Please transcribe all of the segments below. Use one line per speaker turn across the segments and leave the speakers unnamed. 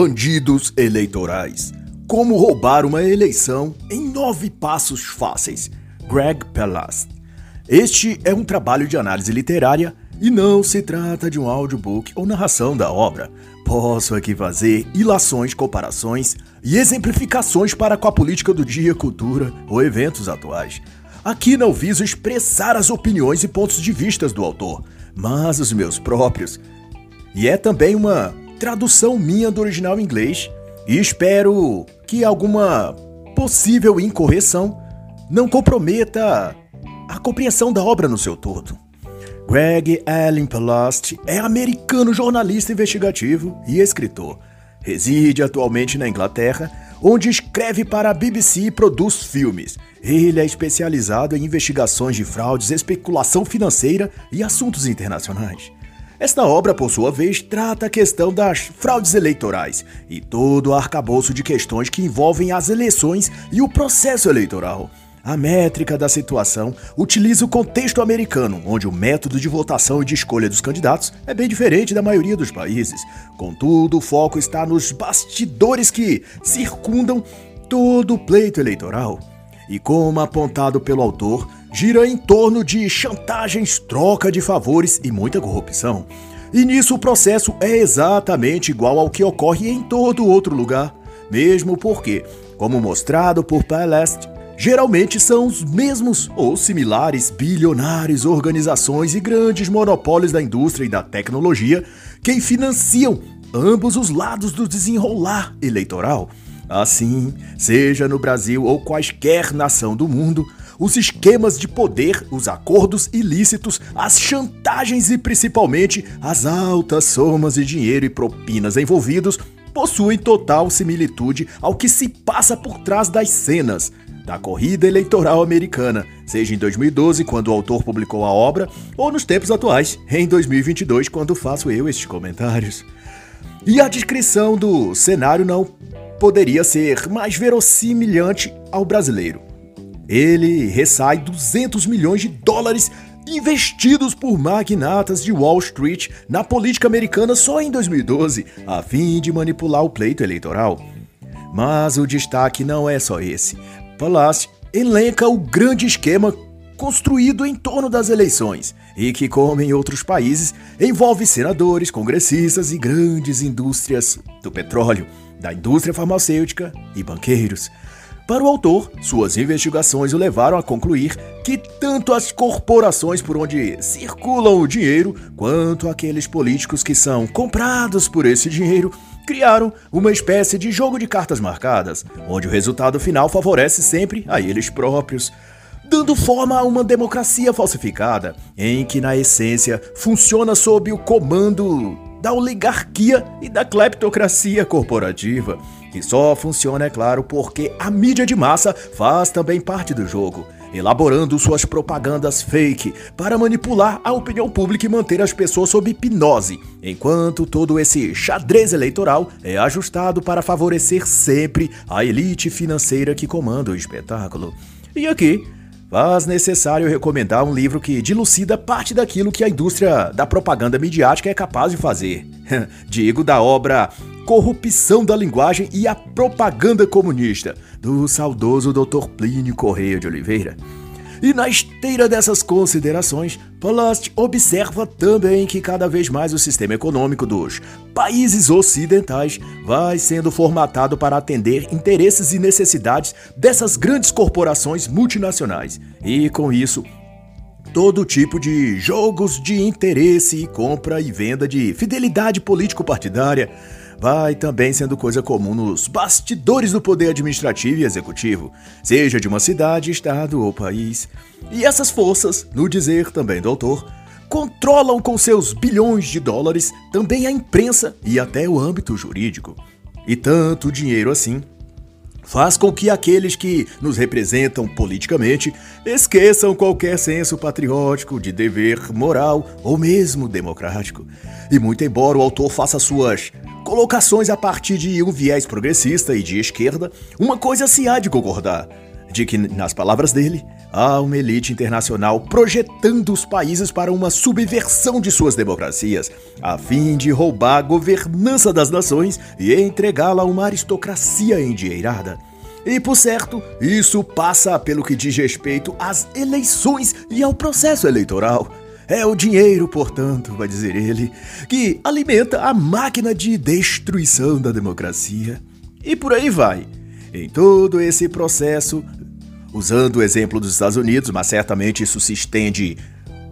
Bandidos Eleitorais. Como roubar uma eleição em nove passos fáceis. Greg Palast. Este é um trabalho de análise literária e não se trata de um audiobook ou narração da obra. Posso aqui fazer ilações, comparações e exemplificações para com a política do dia, cultura ou eventos atuais. Aqui não viso expressar as opiniões e pontos de vistas do autor, mas os meus próprios. E é também uma tradução minha do original em inglês e espero que alguma possível incorreção não comprometa a compreensão da obra no seu todo. Greg Allen Palast é americano jornalista investigativo e escritor. Reside atualmente na Inglaterra, onde escreve para a BBC e produz filmes. Ele é especializado em investigações de fraudes, especulação financeira e assuntos internacionais. Esta obra, por sua vez, trata a questão das fraudes eleitorais e todo o arcabouço de questões que envolvem as eleições e o processo eleitoral. A métrica da situação utiliza o contexto americano, onde o método de votação e de escolha dos candidatos é bem diferente da maioria dos países. Contudo, o foco está nos bastidores que circundam todo o pleito eleitoral. E como apontado pelo autor, gira em torno de chantagens, troca de favores e muita corrupção. E nisso o processo é exatamente igual ao que ocorre em todo outro lugar, mesmo porque, como mostrado por Palast, geralmente são os mesmos ou similares bilionários, organizações e grandes monopólios da indústria e da tecnologia quem financiam ambos os lados do desenrolar eleitoral. Assim, seja no Brasil ou quaisquer nação do mundo, os esquemas de poder, os acordos ilícitos, as chantagens e principalmente as altas somas de dinheiro e propinas envolvidos possuem total similitude ao que se passa por trás das cenas da corrida eleitoral americana, seja em 2012, quando o autor publicou a obra, ou nos tempos atuais, em 2022, quando faço eu estes comentários. E a descrição do cenário não poderia ser mais verossimilhante ao brasileiro ele ressai 200 milhões de dólares investidos por magnatas de Wall Street na política americana só em 2012, a fim de manipular o pleito eleitoral. Mas o destaque não é só esse. Palácio elenca o grande esquema construído em torno das eleições e que, como em outros países, envolve senadores, congressistas e grandes indústrias do petróleo, da indústria farmacêutica e banqueiros. Para o autor, suas investigações o levaram a concluir que tanto as corporações por onde circulam o dinheiro, quanto aqueles políticos que são comprados por esse dinheiro, criaram uma espécie de jogo de cartas marcadas, onde o resultado final favorece sempre a eles próprios, dando forma a uma democracia falsificada, em que na essência funciona sob o comando da oligarquia e da cleptocracia corporativa que só funciona, é claro, porque a mídia de massa faz também parte do jogo, elaborando suas propagandas fake para manipular a opinião pública e manter as pessoas sob hipnose, enquanto todo esse xadrez eleitoral é ajustado para favorecer sempre a elite financeira que comanda o espetáculo. E aqui, faz necessário recomendar um livro que dilucida parte daquilo que a indústria da propaganda midiática é capaz de fazer. Digo da obra Corrupção da Linguagem e a Propaganda Comunista, do saudoso Dr. Plínio Correia de Oliveira. E na esteira dessas considerações, Palast observa também que cada vez mais o sistema econômico dos países ocidentais vai sendo formatado para atender interesses e necessidades dessas grandes corporações multinacionais. E com isso, todo tipo de jogos de interesse, compra e venda de fidelidade político-partidária vai também sendo coisa comum nos bastidores do poder administrativo e executivo, seja de uma cidade, estado ou país. E essas forças, no dizer também do autor, controlam com seus bilhões de dólares também a imprensa e até o âmbito jurídico. E tanto dinheiro assim faz com que aqueles que nos representam politicamente esqueçam qualquer senso patriótico, de dever moral ou mesmo democrático. E muito embora o autor faça suas colocações a partir de um viés progressista e de esquerda, uma coisa se há de concordar: de que, nas palavras dele, há uma elite internacional projetando os países para uma subversão de suas democracias, a fim de roubar a governança das nações e entregá-la a uma aristocracia endinheirada. E por certo, isso passa pelo que diz respeito às eleições e ao processo eleitoral. É o dinheiro, portanto, vai dizer ele, que alimenta a máquina de destruição da democracia. E por aí vai. Em todo esse processo, usando o exemplo dos Estados Unidos, mas certamente isso se estende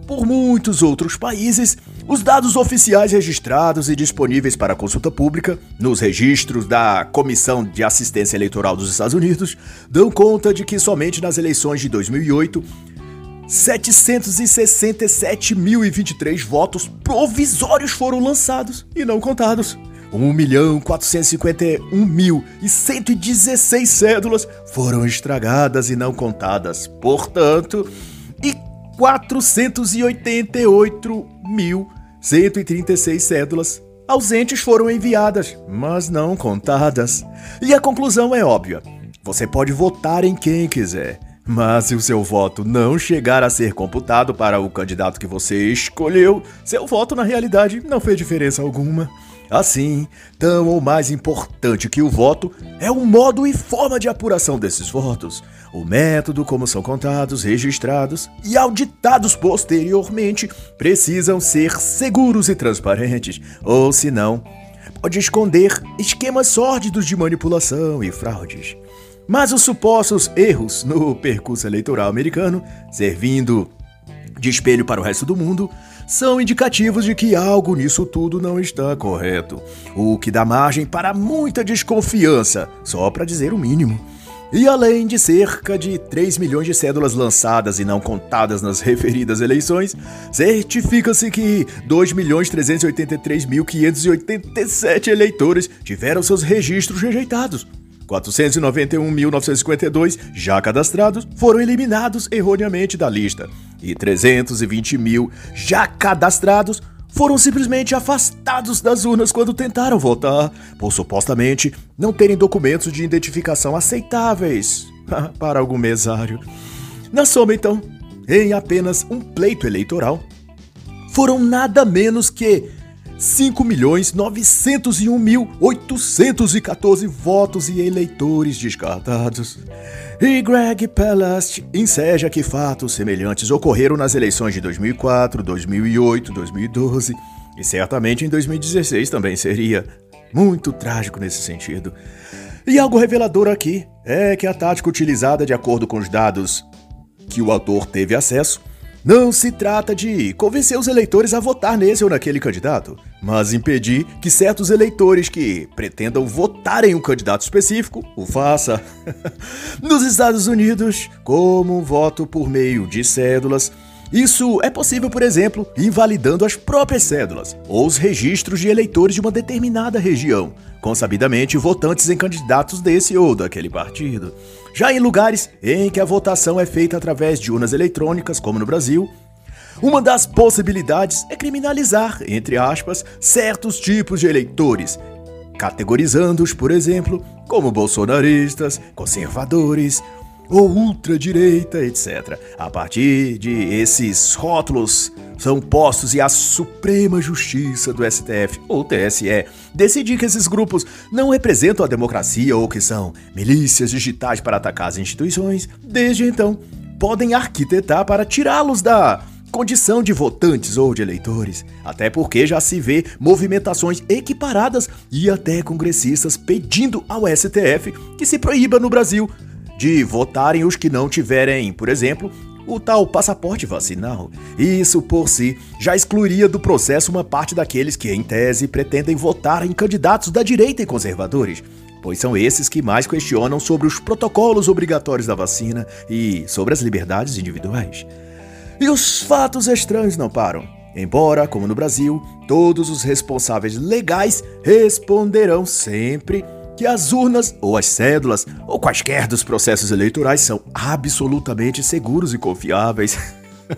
por muitos outros países, os dados oficiais registrados e disponíveis para consulta pública nos registros da Comissão de Assistência Eleitoral dos Estados Unidos dão conta de que somente nas eleições de 2008 767.023 votos provisórios foram lançados e não contados. 1.451.116 cédulas foram estragadas e não contadas. Portanto, e 488.136 cédulas ausentes foram enviadas, mas não contadas. E a conclusão é óbvia: você pode votar em quem quiser. Mas se o seu voto não chegar a ser computado para o candidato que você escolheu, seu voto na realidade não fez diferença alguma. Assim, tão ou mais importante que o voto é o modo e forma de apuração desses votos, o método como são contados, registrados e auditados posteriormente precisam ser seguros e transparentes, ou senão, pode esconder esquemas sórdidos de manipulação e fraudes. Mas os supostos erros no percurso eleitoral americano, servindo de espelho para o resto do mundo, são indicativos de que algo nisso tudo não está correto, o que dá margem para muita desconfiança, só para dizer o mínimo. E além de cerca de 3 milhões de cédulas lançadas e não contadas nas referidas eleições, certifica-se que 2.383.587 eleitores tiveram seus registros rejeitados. 491.952 já cadastrados foram eliminados erroneamente da lista e 320 mil já cadastrados foram simplesmente afastados das urnas quando tentaram votar, por supostamente não terem documentos de identificação aceitáveis para algum mesário. Na soma, então, em apenas um pleito eleitoral, foram nada menos que 5.901.814 votos e eleitores descartados. E Greg Palast enseja que fatos semelhantes ocorreram nas eleições de 2004, 2008, 2012 e certamente em 2016 também seria. Muito trágico nesse sentido. E algo revelador aqui é que a tática utilizada de acordo com os dados que o autor teve acesso não se trata de convencer os eleitores a votar nesse ou naquele candidato, mas impedir que certos eleitores que pretendam votar em um candidato específico o faça. Nos Estados Unidos, como um voto por meio de cédulas, isso é possível, por exemplo, invalidando as próprias cédulas ou os registros de eleitores de uma determinada região, consabidamente votantes em candidatos desse ou daquele partido. Já em lugares em que a votação é feita através de urnas eletrônicas, como no Brasil, uma das possibilidades é criminalizar, entre aspas, certos tipos de eleitores, categorizando-os, por exemplo, como bolsonaristas, conservadores ou ultradireita, etc. A partir de esses rótulos são postos e a Suprema Justiça do STF ou TSE decidir que esses grupos não representam a democracia ou que são milícias digitais para atacar as instituições, desde então podem arquitetar para tirá-los da condição de votantes ou de eleitores, até porque já se vê movimentações equiparadas e até congressistas pedindo ao STF que se proíba no Brasil de votarem os que não tiverem, por exemplo, o tal passaporte vacinal. Isso por si já excluiria do processo uma parte daqueles que, em tese, pretendem votar em candidatos da direita e conservadores, pois são esses que mais questionam sobre os protocolos obrigatórios da vacina e sobre as liberdades individuais. E os fatos estranhos não param. Embora, como no Brasil, todos os responsáveis legais responderão sempre que as urnas, ou as cédulas, ou quaisquer dos processos eleitorais são absolutamente seguros e confiáveis.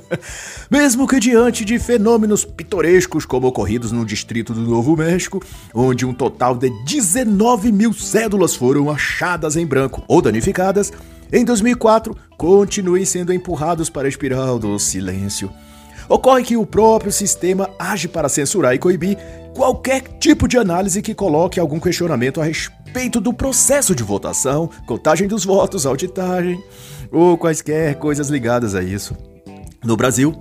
Mesmo que diante de fenômenos pitorescos como ocorridos no distrito do Novo México, onde um total de 19 mil cédulas foram achadas em branco ou danificadas, em 2004 continuem sendo empurrados para a espiral do silêncio. Ocorre que o próprio sistema age para censurar e coibir qualquer tipo de análise que coloque algum questionamento a respeito do processo de votação, contagem dos votos, auditagem ou quaisquer coisas ligadas a isso. No Brasil,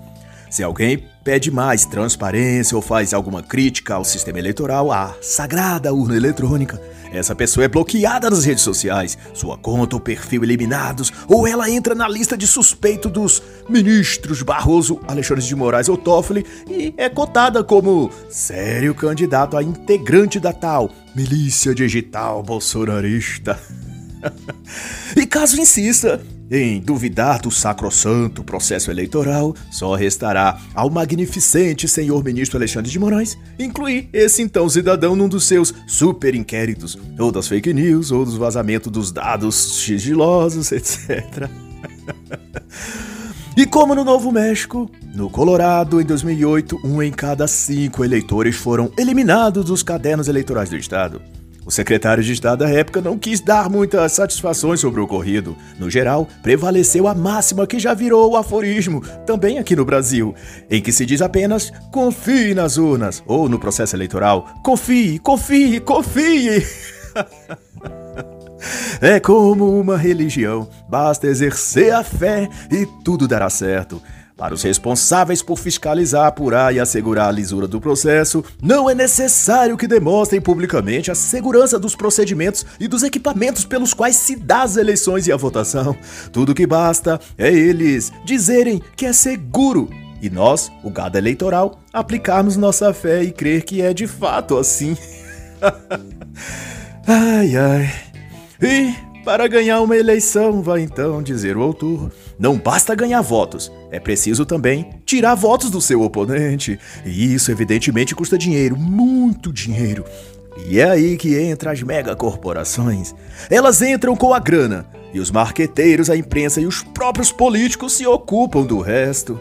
se alguém pede mais transparência ou faz alguma crítica ao sistema eleitoral, à sagrada urna eletrônica, essa pessoa é bloqueada nas redes sociais, sua conta ou perfil eliminados, ou ela entra na lista de suspeito dos ministros Barroso, Alexandre de Moraes ou Toffoli e é cotada como sério candidato a integrante da tal milícia digital bolsonarista. E caso insista, em duvidar do sacrossanto processo eleitoral, só restará ao magnificente senhor ministro Alexandre de Moraes incluir esse então cidadão num dos seus super inquéritos, ou das fake news, ou dos vazamentos dos dados sigilosos, etc. E como no Novo México, no Colorado, em 2008, um em cada cinco eleitores foram eliminados dos cadernos eleitorais do estado. O secretário de Estado da época não quis dar muitas satisfações sobre o ocorrido. No geral, prevaleceu a máxima que já virou o aforismo, também aqui no Brasil, em que se diz apenas confie nas urnas, ou no processo eleitoral, confie, confie, confie. é como uma religião, basta exercer a fé e tudo dará certo. Para os responsáveis por fiscalizar, apurar e assegurar a lisura do processo, não é necessário que demonstrem publicamente a segurança dos procedimentos e dos equipamentos pelos quais se dá as eleições e a votação. Tudo que basta é eles dizerem que é seguro e nós, o gado eleitoral, aplicarmos nossa fé e crer que é de fato assim. ai ai. E para ganhar uma eleição, vai então dizer o autor, não basta ganhar votos, é preciso também tirar votos do seu oponente. E isso, evidentemente, custa dinheiro, muito dinheiro. E é aí que entra as megacorporações. Elas entram com a grana, e os marqueteiros, a imprensa e os próprios políticos se ocupam do resto.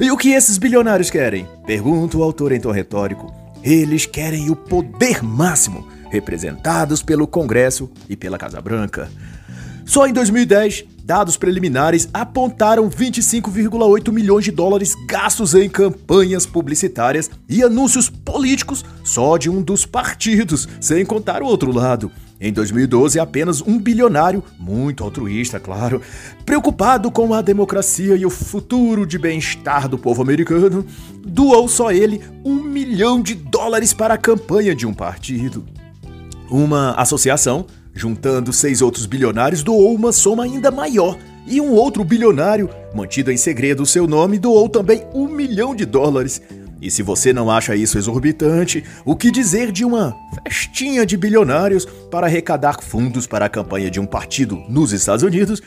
E o que esses bilionários querem? Pergunta o autor em tom retórico. Eles querem o poder máximo representados pelo Congresso e pela Casa Branca. Só em 2010, dados preliminares apontaram 25,8 milhões de dólares gastos em campanhas publicitárias e anúncios políticos só de um dos partidos, sem contar o outro lado. Em 2012, apenas um bilionário, muito altruísta, claro, preocupado com a democracia e o futuro de bem-estar do povo americano, doou só ele um milhão de dólares para a campanha de um partido. Uma associação, juntando seis outros bilionários, doou uma soma ainda maior. E um outro bilionário, mantido em segredo o seu nome, doou também um milhão de dólares. E se você não acha isso exorbitante, o que dizer de uma festinha de bilionários para arrecadar fundos para a campanha de um partido nos Estados Unidos,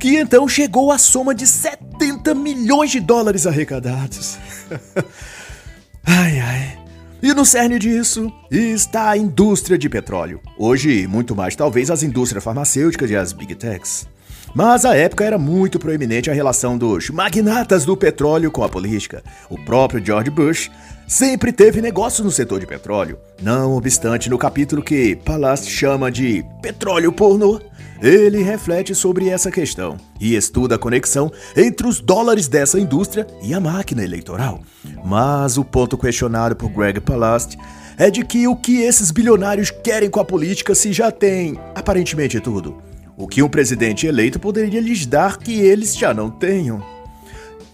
que então chegou à soma de 70 milhões de dólares arrecadados? ai ai. E no cerne disso está a indústria de petróleo. Hoje, muito mais talvez as indústrias farmacêuticas e as big techs. Mas à época era muito proeminente a relação dos magnatas do petróleo com a política. O próprio George Bush sempre teve negócios no setor de petróleo. Não obstante, no capítulo que Palast chama de petróleo pornô, ele reflete sobre essa questão e estuda a conexão entre os dólares dessa indústria e a máquina eleitoral. Mas o ponto questionado por Greg Palast é de que o que esses bilionários querem com a política se já tem aparentemente tudo. O que um presidente eleito poderia lhes dar que eles já não tenham.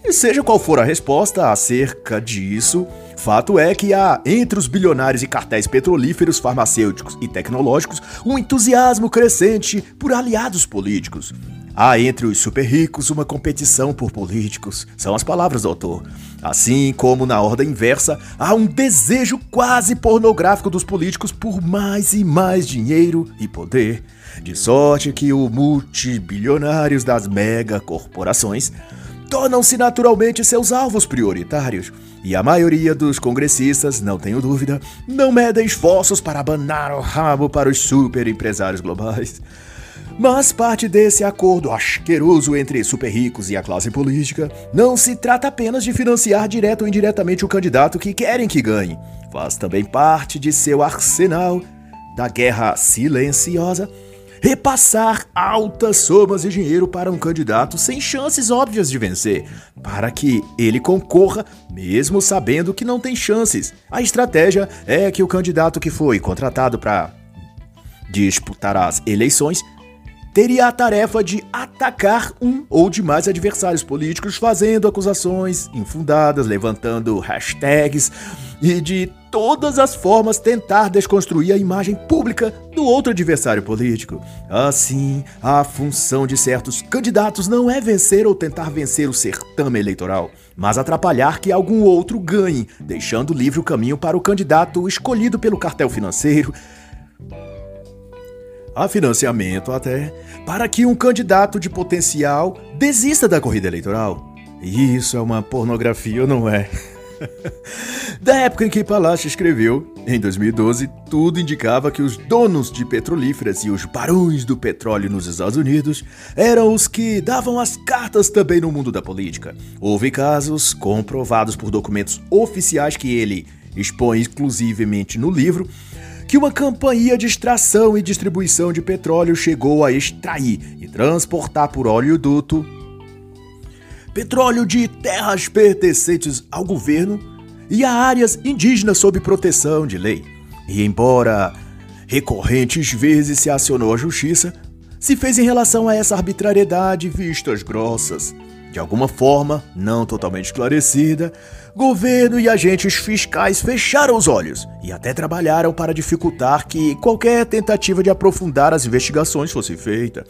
E seja qual for a resposta acerca disso, Fato é que há, entre os bilionários e cartéis petrolíferos, farmacêuticos e tecnológicos, um entusiasmo crescente por aliados políticos. Há entre os super ricos uma competição por políticos, são as palavras do autor. Assim como na ordem inversa, há um desejo quase pornográfico dos políticos por mais e mais dinheiro e poder. De sorte que os multibilionários das megacorporações tornam-se naturalmente seus alvos prioritários. E a maioria dos congressistas, não tenho dúvida, não medem esforços para abanar o rabo para os super empresários globais. Mas parte desse acordo asqueroso entre super ricos e a classe política não se trata apenas de financiar direto ou indiretamente o candidato que querem que ganhe. Faz também parte de seu arsenal da guerra silenciosa repassar altas somas de dinheiro para um candidato sem chances óbvias de vencer, para que ele concorra mesmo sabendo que não tem chances. A estratégia é que o candidato que foi contratado para disputar as eleições teria a tarefa de atacar um ou de mais adversários políticos, fazendo acusações infundadas, levantando hashtags e de todas as formas tentar desconstruir a imagem pública do outro adversário político. Assim, a função de certos candidatos não é vencer ou tentar vencer o certame eleitoral, mas atrapalhar que algum outro ganhe, deixando livre o caminho para o candidato escolhido pelo cartel financeiro a financiamento até, para que um candidato de potencial desista da corrida eleitoral. Isso é uma pornografia, não é? Da época em que Palácio escreveu, em 2012, tudo indicava que os donos de petrolíferas e os barões do petróleo nos Estados Unidos eram os que davam as cartas também no mundo da política. Houve casos comprovados por documentos oficiais que ele expõe exclusivamente no livro que uma companhia de extração e distribuição de petróleo chegou a extrair e transportar por oleoduto petróleo de terras pertencentes ao governo e a áreas indígenas sob proteção de lei. E embora recorrentes vezes se acionou a justiça, se fez em relação a essa arbitrariedade vistas grossas. De alguma forma, não totalmente esclarecida, governo e agentes fiscais fecharam os olhos e até trabalharam para dificultar que qualquer tentativa de aprofundar as investigações fosse feita.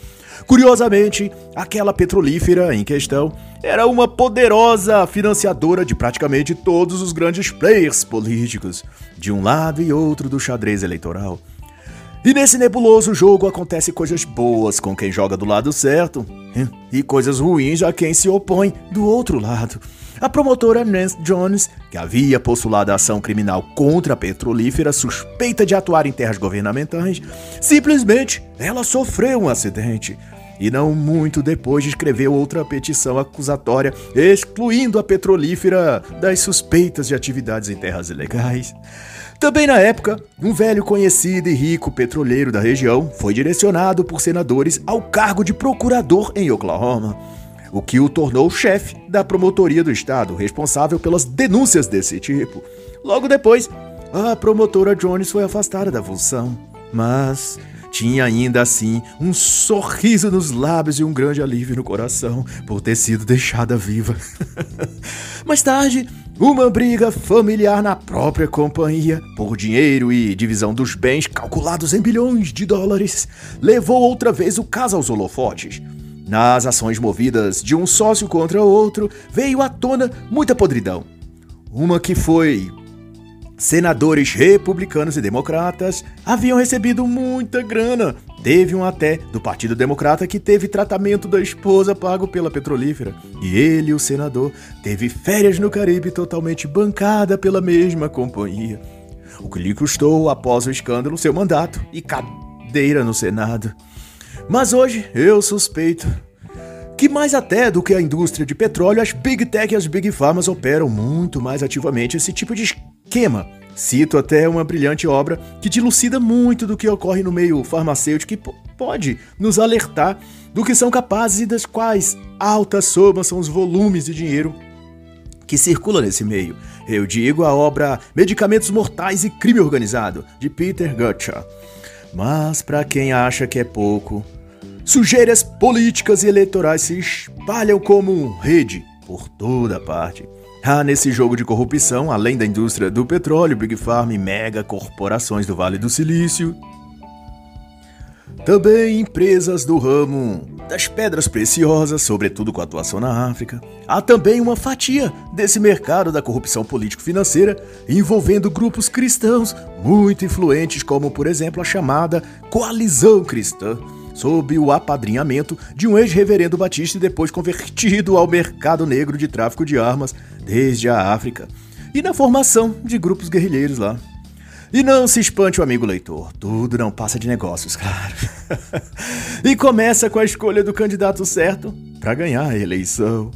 Curiosamente, aquela petrolífera em questão era uma poderosa financiadora de praticamente todos os grandes players políticos, de um lado e outro do xadrez eleitoral. E nesse nebuloso jogo acontece coisas boas com quem joga do lado certo e coisas ruins a quem se opõe do outro lado. A promotora Nance Jones, que havia postulado a ação criminal contra a petrolífera suspeita de atuar em terras governamentais, simplesmente ela sofreu um acidente. E não muito depois escreveu outra petição acusatória excluindo a petrolífera das suspeitas de atividades em terras ilegais. Também na época, um velho conhecido e rico petroleiro da região foi direcionado por senadores ao cargo de procurador em Oklahoma, o que o tornou chefe da promotoria do estado, responsável pelas denúncias desse tipo. Logo depois, a promotora Jones foi afastada da função, mas tinha ainda assim um sorriso nos lábios e um grande alívio no coração por ter sido deixada viva. Mais tarde, uma briga familiar na própria companhia, por dinheiro e divisão dos bens calculados em bilhões de dólares, levou outra vez o caso aos holofotes. Nas ações movidas de um sócio contra outro, veio à tona muita podridão. Uma que foi senadores republicanos e democratas haviam recebido muita grana. Teve um até do Partido Democrata que teve tratamento da esposa pago pela petrolífera. E ele, o senador, teve férias no Caribe totalmente bancada pela mesma companhia. O que lhe custou, após o escândalo, seu mandato e cadeira no Senado. Mas hoje eu suspeito que mais até do que a indústria de petróleo, as Big Tech e as Big Pharmas operam muito mais ativamente esse tipo de esquema. Cito até uma brilhante obra que dilucida muito do que ocorre no meio farmacêutico e pode nos alertar do que são capazes e das quais altas somas são os volumes de dinheiro que circula nesse meio. Eu digo a obra Medicamentos Mortais e Crime Organizado, de Peter Gutschall. Mas para quem acha que é pouco, sujeiras políticas e eleitorais se espalham como rede por toda parte. Há nesse jogo de corrupção, além da indústria do petróleo, Big Pharma e mega corporações do Vale do Silício, também empresas do ramo das pedras preciosas, sobretudo com atuação na África. Há também uma fatia desse mercado da corrupção político-financeira envolvendo grupos cristãos muito influentes, como por exemplo a chamada Coalizão Cristã sob o apadrinhamento de um ex-reverendo batista e depois convertido ao mercado negro de tráfico de armas desde a África, e na formação de grupos guerrilheiros lá. E não se espante o amigo leitor, tudo não passa de negócios, claro. e começa com a escolha do candidato certo para ganhar a eleição.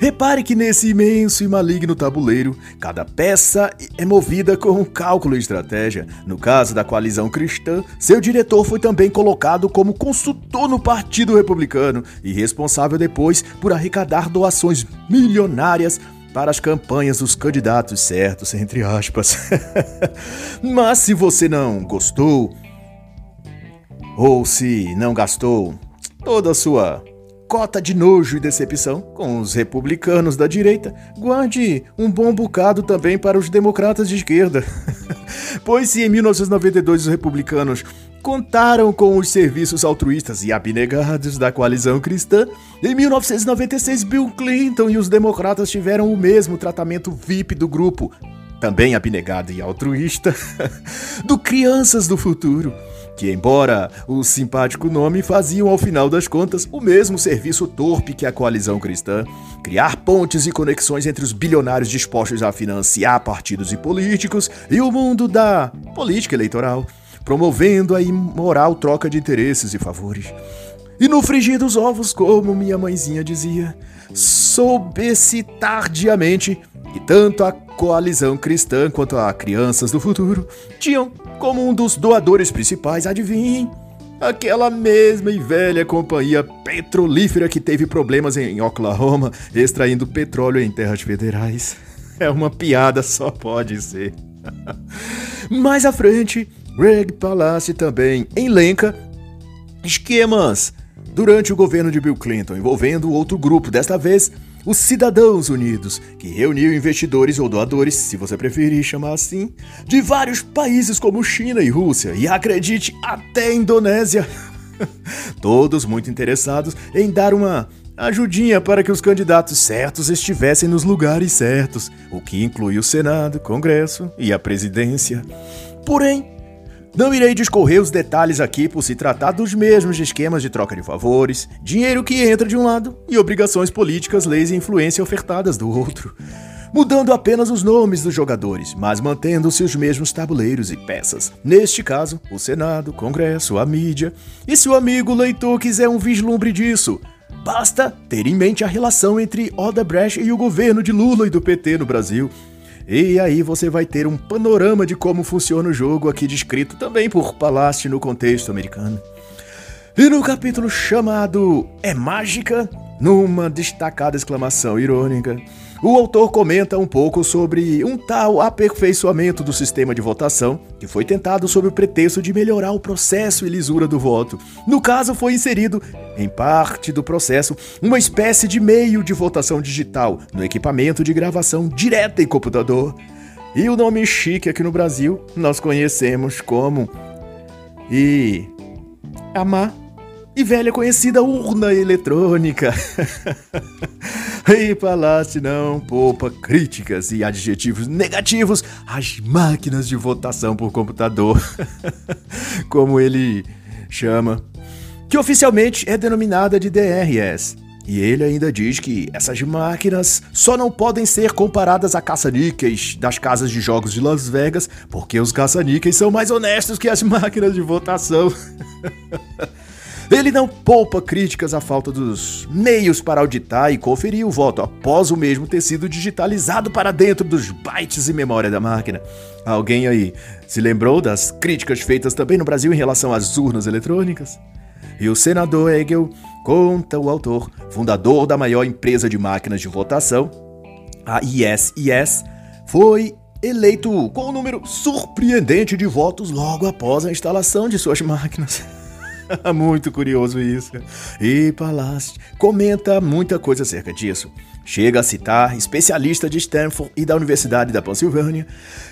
Repare que nesse imenso e maligno tabuleiro, cada peça é movida com um cálculo e estratégia. No caso da coalizão cristã, seu diretor foi também colocado como consultor no Partido Republicano e responsável depois por arrecadar doações milionárias para as campanhas dos candidatos certos, entre aspas. Mas se você não gostou, ou se não gastou toda a sua cota de nojo e decepção com os republicanos da direita, guarde um bom bocado também para os democratas de esquerda. pois se em 1992 os republicanos contaram com os serviços altruístas e abnegados da coalizão cristã, em 1996 Bill Clinton e os democratas tiveram o mesmo tratamento VIP do grupo, também abnegado e altruísta, do Crianças do Futuro que, embora o simpático nome, faziam ao final das contas o mesmo serviço torpe que a coalizão cristã: criar pontes e conexões entre os bilionários dispostos a financiar partidos e políticos e o mundo da política eleitoral, promovendo a imoral troca de interesses e favores. E no frigir dos ovos, como minha mãezinha dizia, soube-se tardiamente que tanto a coalizão cristã quanto a Crianças do Futuro tinham como um dos doadores principais, adivinhem, aquela mesma e velha companhia petrolífera que teve problemas em Oklahoma extraindo petróleo em terras federais. É uma piada, só pode ser. Mais à frente, Greg Palace também elenca esquemas durante o governo de Bill Clinton envolvendo outro grupo, desta vez os Cidadãos Unidos, que reuniu investidores ou doadores, se você preferir chamar assim, de vários países como China e Rússia, e acredite, até Indonésia. Todos muito interessados em dar uma ajudinha para que os candidatos certos estivessem nos lugares certos, o que inclui o Senado, Congresso e a presidência. Porém, não irei discorrer os detalhes aqui por se tratar dos mesmos esquemas de troca de favores, dinheiro que entra de um lado e obrigações políticas, leis e influência ofertadas do outro. Mudando apenas os nomes dos jogadores, mas mantendo-se os mesmos tabuleiros e peças. Neste caso, o Senado, o Congresso, a mídia. E se o amigo leitor quiser um vislumbre disso, basta ter em mente a relação entre Odebrecht e o governo de Lula e do PT no Brasil e aí você vai ter um panorama de como funciona o jogo aqui descrito também por Palast no contexto americano. E no capítulo chamado É Mágica, numa destacada exclamação irônica, o autor comenta um pouco sobre um tal aperfeiçoamento do sistema de votação que foi tentado sob o pretexto de melhorar o processo e lisura do voto. No caso, foi inserido, em parte do processo, uma espécie de meio de votação digital no equipamento de gravação direta em computador. E o nome chique aqui no Brasil nós conhecemos como. E. Amar e velha conhecida urna eletrônica. e Palácio não poupa críticas e adjetivos negativos às máquinas de votação por computador, como ele chama, que oficialmente é denominada de DRS. E ele ainda diz que essas máquinas só não podem ser comparadas a caça-níqueis das casas de jogos de Las Vegas, porque os caça-níqueis são mais honestos que as máquinas de votação. Ele não poupa críticas à falta dos meios para auditar e conferir o voto após o mesmo ter sido digitalizado para dentro dos bytes e memória da máquina. Alguém aí se lembrou das críticas feitas também no Brasil em relação às urnas eletrônicas? E o senador Hegel, conta o autor, fundador da maior empresa de máquinas de votação, a ISIS, foi eleito com um número surpreendente de votos logo após a instalação de suas máquinas. Muito curioso isso. E Palast comenta muita coisa acerca disso. Chega a citar especialistas de Stanford e da Universidade da Pensilvânia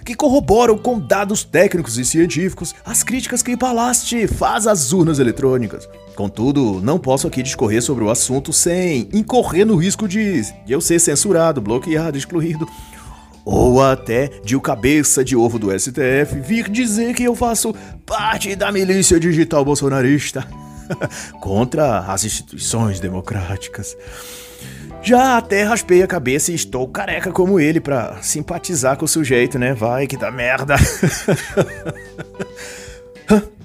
que corroboram com dados técnicos e científicos as críticas que Palast faz às urnas eletrônicas. Contudo, não posso aqui discorrer sobre o assunto sem incorrer no risco de eu ser censurado, bloqueado, excluído ou até de o cabeça de ovo do STF vir dizer que eu faço parte da milícia digital bolsonarista contra as instituições democráticas. Já até raspei a cabeça e estou careca como ele para simpatizar com o sujeito, né? Vai que dá merda.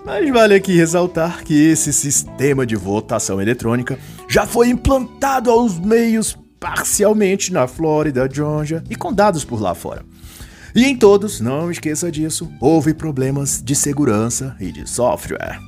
Mas vale aqui ressaltar que esse sistema de votação eletrônica já foi implantado aos meios parcialmente na Flórida, Georgia e condados por lá fora. E em todos, não esqueça disso, houve problemas de segurança e de software.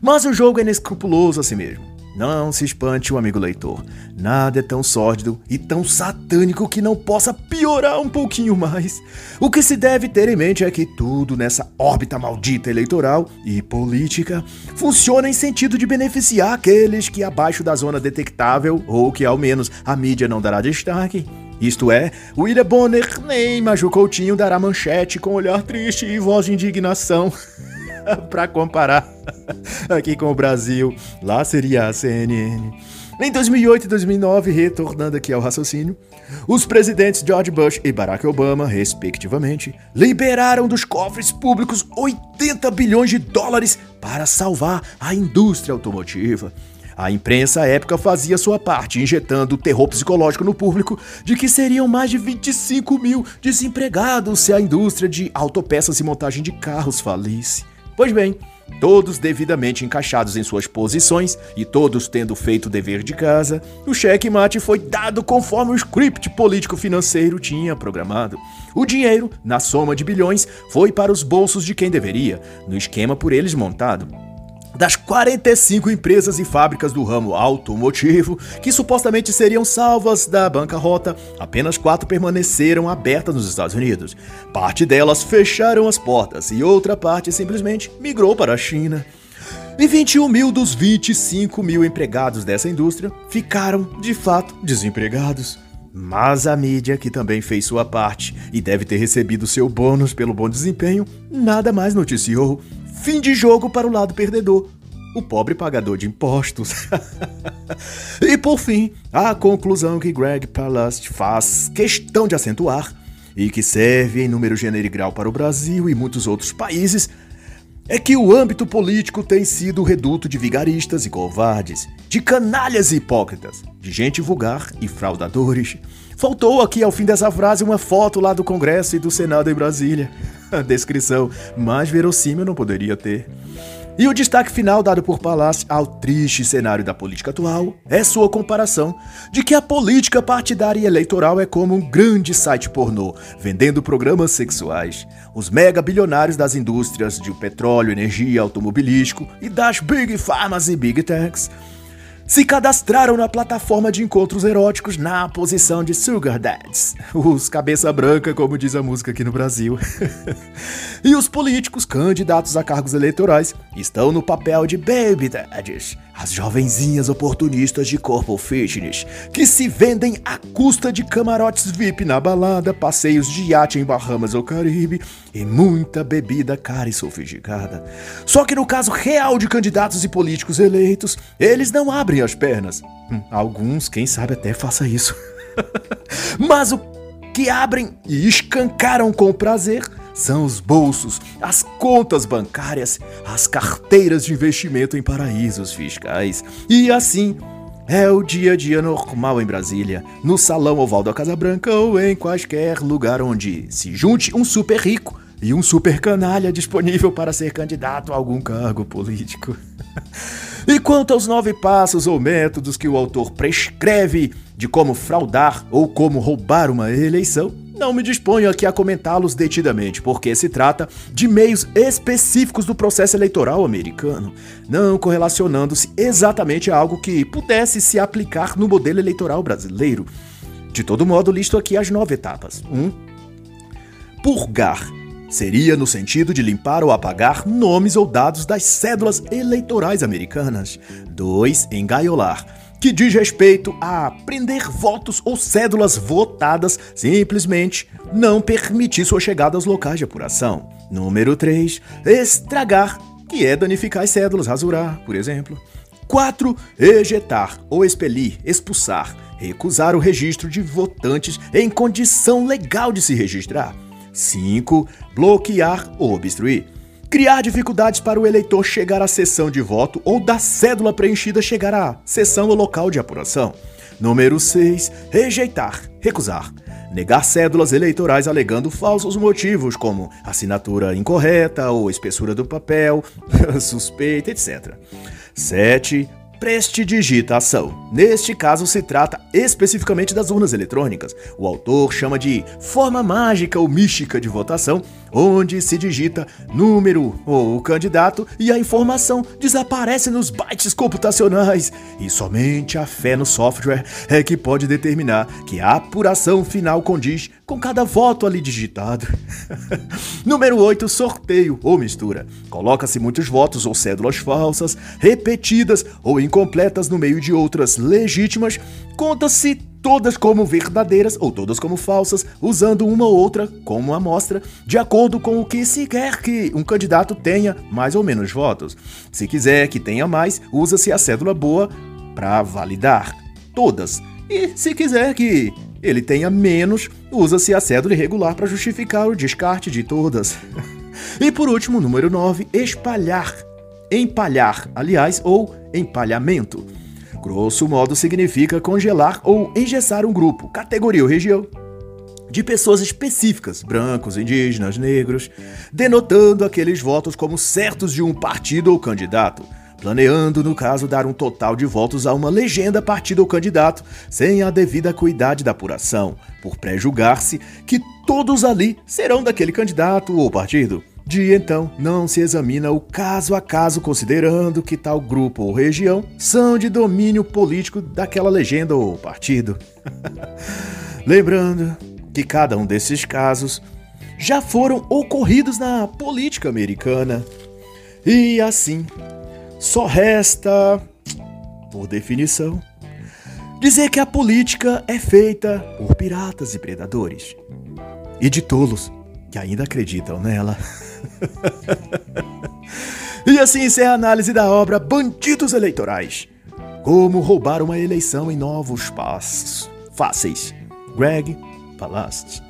Mas o jogo é inescrupuloso a si mesmo. Não se espante, o amigo leitor. Nada é tão sórdido e tão satânico que não possa piorar um pouquinho mais. O que se deve ter em mente é que tudo nessa órbita maldita eleitoral e política funciona em sentido de beneficiar aqueles que abaixo da zona detectável, ou que ao menos a mídia não dará destaque, isto é, William Bonner nem Maju Coutinho dará manchete com olhar triste e voz de indignação. para comparar aqui com o Brasil, lá seria a CNN. Em 2008 e 2009, retornando aqui ao raciocínio, os presidentes George Bush e Barack Obama, respectivamente, liberaram dos cofres públicos 80 bilhões de dólares para salvar a indústria automotiva. A imprensa à época fazia sua parte, injetando terror psicológico no público de que seriam mais de 25 mil desempregados se a indústria de autopeças e montagem de carros falisse. Pois bem, todos devidamente encaixados em suas posições e todos tendo feito o dever de casa, o cheque-mate foi dado conforme o script político-financeiro tinha programado. O dinheiro, na soma de bilhões, foi para os bolsos de quem deveria, no esquema por eles montado. Das 45 empresas e fábricas do ramo automotivo que supostamente seriam salvas da bancarrota, apenas quatro permaneceram abertas nos Estados Unidos. Parte delas fecharam as portas e outra parte simplesmente migrou para a China. E 21 mil dos 25 mil empregados dessa indústria ficaram, de fato, desempregados. Mas a mídia, que também fez sua parte e deve ter recebido seu bônus pelo bom desempenho, nada mais noticiou Fim de jogo para o lado perdedor, o pobre pagador de impostos. e por fim, a conclusão que Greg Palast faz questão de acentuar e que serve em número grau para o Brasil e muitos outros países é que o âmbito político tem sido reduto de vigaristas e covardes, de canalhas e hipócritas, de gente vulgar e fraudadores. Faltou aqui ao fim dessa frase uma foto lá do Congresso e do Senado em Brasília. A descrição mais verossímil não poderia ter. E o destaque final dado por Palácio ao triste cenário da política atual é sua comparação de que a política partidária e eleitoral é como um grande site pornô, vendendo programas sexuais. Os mega bilionários das indústrias de petróleo, energia, automobilístico e das big pharmas e big techs se cadastraram na plataforma de encontros eróticos na posição de Sugar Dads, os cabeça branca, como diz a música aqui no Brasil. e os políticos candidatos a cargos eleitorais estão no papel de Baby Daddies, as jovenzinhas oportunistas de corpo fitness, que se vendem à custa de camarotes VIP na balada, passeios de iate em Bahamas ou Caribe e muita bebida cara e sofisticada. Só que no caso real de candidatos e políticos eleitos, eles não abrem as pernas. Hum, alguns, quem sabe, até faça isso. Mas o que abrem e escancaram com prazer são os bolsos, as contas bancárias, as carteiras de investimento em paraísos fiscais. E assim, é o dia a dia normal em Brasília, no Salão Oval da Casa Branca ou em qualquer lugar onde se junte um super rico e um super canalha disponível para ser candidato a algum cargo político. e quanto aos nove passos ou métodos que o autor prescreve de como fraudar ou como roubar uma eleição, não me disponho aqui a comentá-los detidamente, porque se trata de meios específicos do processo eleitoral americano, não correlacionando-se exatamente a algo que pudesse se aplicar no modelo eleitoral brasileiro. De todo modo, listo aqui as nove etapas. 1. Um, purgar seria no sentido de limpar ou apagar nomes ou dados das cédulas eleitorais americanas. 2. Engaiolar que diz respeito a prender votos ou cédulas votadas, simplesmente não permitir sua chegada aos locais de apuração. Número 3. Estragar, que é danificar as cédulas, rasurar, por exemplo. 4. Ejetar ou expelir, expulsar, recusar o registro de votantes em condição legal de se registrar. 5. Bloquear ou obstruir criar dificuldades para o eleitor chegar à sessão de voto ou da cédula preenchida chegar à sessão ou local de apuração. Número 6. Rejeitar, recusar. Negar cédulas eleitorais alegando falsos motivos, como assinatura incorreta ou espessura do papel, suspeita, etc. 7. prestidigitação. Neste caso, se trata especificamente das urnas eletrônicas. O autor chama de forma mágica ou mística de votação, onde se digita número ou candidato e a informação desaparece nos bytes computacionais. E somente a fé no software é que pode determinar que a apuração final condiz com cada voto ali digitado. número 8, sorteio ou mistura. Coloca-se muitos votos ou cédulas falsas, repetidas ou incompletas no meio de outras legítimas, conta-se todas como verdadeiras ou todas como falsas, usando uma ou outra como amostra, de acordo com o que se quer que um candidato tenha mais ou menos votos. Se quiser que tenha mais, usa-se a cédula boa para validar todas. E se quiser que ele tenha menos, usa-se a cédula irregular para justificar o descarte de todas. e por último, número 9, espalhar. Empalhar, aliás, ou empalhamento. Grosso modo significa congelar ou engessar um grupo, categoria ou região de pessoas específicas, brancos, indígenas, negros, denotando aqueles votos como certos de um partido ou candidato, planeando, no caso, dar um total de votos a uma legenda, partido ou candidato, sem a devida cuidade da apuração, por pré-julgar-se que todos ali serão daquele candidato ou partido. De então, não se examina o caso a caso, considerando que tal grupo ou região são de domínio político daquela legenda ou partido. Lembrando que cada um desses casos já foram ocorridos na política americana. E assim, só resta, por definição, dizer que a política é feita por piratas e predadores e de tolos que ainda acreditam nela. e assim encerra a análise da obra Bandidos Eleitorais. Como roubar uma eleição em novos passos fáceis. Greg Palast.